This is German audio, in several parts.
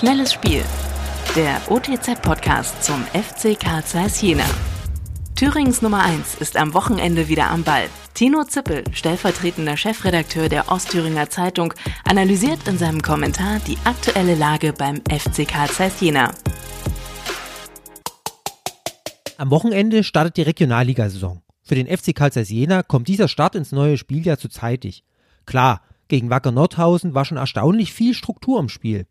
Schnelles Spiel. Der OTZ-Podcast zum FC Karl Zeiss Jena. Thürings Nummer 1 ist am Wochenende wieder am Ball. Tino Zippel, stellvertretender Chefredakteur der Ostthüringer Zeitung, analysiert in seinem Kommentar die aktuelle Lage beim FC Karl Zeiss Jena. Am Wochenende startet die Regionalligasaison. Für den FC Karl Zeiss Jena kommt dieser Start ins neue Spieljahr zu zeitig. Klar, gegen Wacker Nordhausen war schon erstaunlich viel Struktur im Spiel.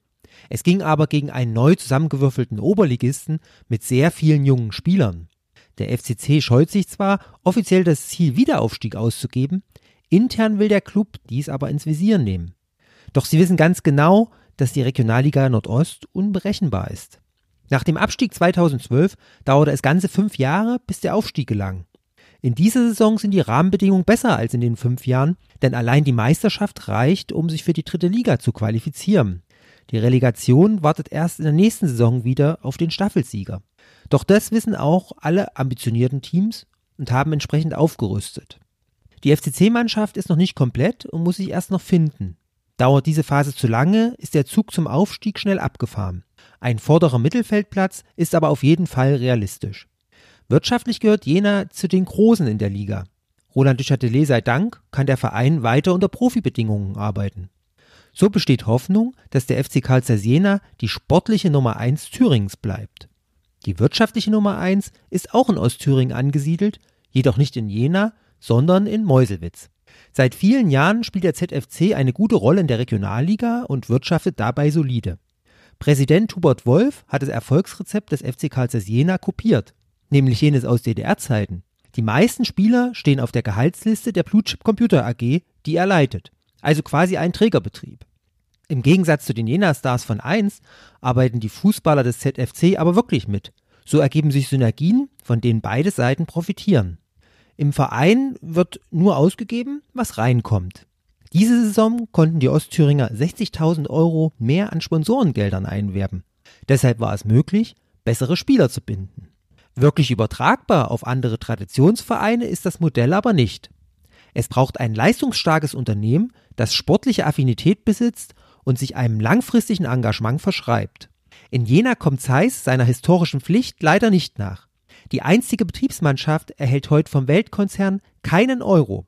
Es ging aber gegen einen neu zusammengewürfelten Oberligisten mit sehr vielen jungen Spielern. Der FCC scheut sich zwar, offiziell das Ziel Wiederaufstieg auszugeben, intern will der Club dies aber ins Visier nehmen. Doch sie wissen ganz genau, dass die Regionalliga Nordost unberechenbar ist. Nach dem Abstieg 2012 dauerte es ganze fünf Jahre, bis der Aufstieg gelang. In dieser Saison sind die Rahmenbedingungen besser als in den fünf Jahren, denn allein die Meisterschaft reicht, um sich für die dritte Liga zu qualifizieren. Die Relegation wartet erst in der nächsten Saison wieder auf den Staffelsieger. Doch das wissen auch alle ambitionierten Teams und haben entsprechend aufgerüstet. Die FCC-Mannschaft ist noch nicht komplett und muss sich erst noch finden. Dauert diese Phase zu lange, ist der Zug zum Aufstieg schnell abgefahren. Ein vorderer Mittelfeldplatz ist aber auf jeden Fall realistisch. Wirtschaftlich gehört Jena zu den Großen in der Liga. Roland Duchatelet sei Dank kann der Verein weiter unter Profibedingungen arbeiten. So besteht Hoffnung, dass der FC Karl Jena die sportliche Nummer 1 Thürings bleibt. Die wirtschaftliche Nummer 1 ist auch in Ostthüringen angesiedelt, jedoch nicht in Jena, sondern in Meuselwitz. Seit vielen Jahren spielt der ZFC eine gute Rolle in der Regionalliga und wirtschaftet dabei solide. Präsident Hubert Wolf hat das Erfolgsrezept des FC Karl Jena kopiert, nämlich jenes aus DDR-Zeiten. Die meisten Spieler stehen auf der Gehaltsliste der Blue Chip Computer AG, die er leitet, also quasi ein Trägerbetrieb. Im Gegensatz zu den Jena Stars von 1 arbeiten die Fußballer des ZFC aber wirklich mit. So ergeben sich Synergien, von denen beide Seiten profitieren. Im Verein wird nur ausgegeben, was reinkommt. Diese Saison konnten die Ostthüringer 60.000 Euro mehr an Sponsorengeldern einwerben. Deshalb war es möglich, bessere Spieler zu binden. Wirklich übertragbar auf andere Traditionsvereine ist das Modell aber nicht. Es braucht ein leistungsstarkes Unternehmen, das sportliche Affinität besitzt und sich einem langfristigen Engagement verschreibt. In Jena kommt Zeiss seiner historischen Pflicht leider nicht nach. Die einzige Betriebsmannschaft erhält heute vom Weltkonzern keinen Euro.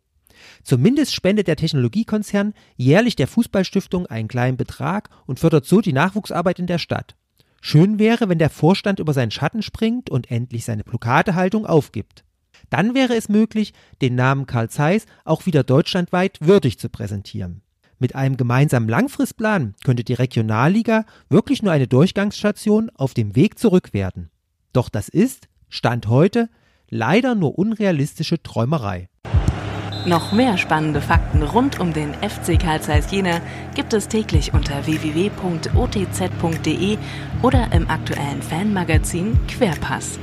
Zumindest spendet der Technologiekonzern jährlich der Fußballstiftung einen kleinen Betrag und fördert so die Nachwuchsarbeit in der Stadt. Schön wäre, wenn der Vorstand über seinen Schatten springt und endlich seine Blockadehaltung aufgibt. Dann wäre es möglich, den Namen Karl Zeiss auch wieder deutschlandweit würdig zu präsentieren. Mit einem gemeinsamen Langfristplan könnte die Regionalliga wirklich nur eine Durchgangsstation auf dem Weg zurück werden. Doch das ist, Stand heute, leider nur unrealistische Träumerei. Noch mehr spannende Fakten rund um den FC Karl Zeiss Jena gibt es täglich unter www.otz.de oder im aktuellen Fanmagazin Querpass.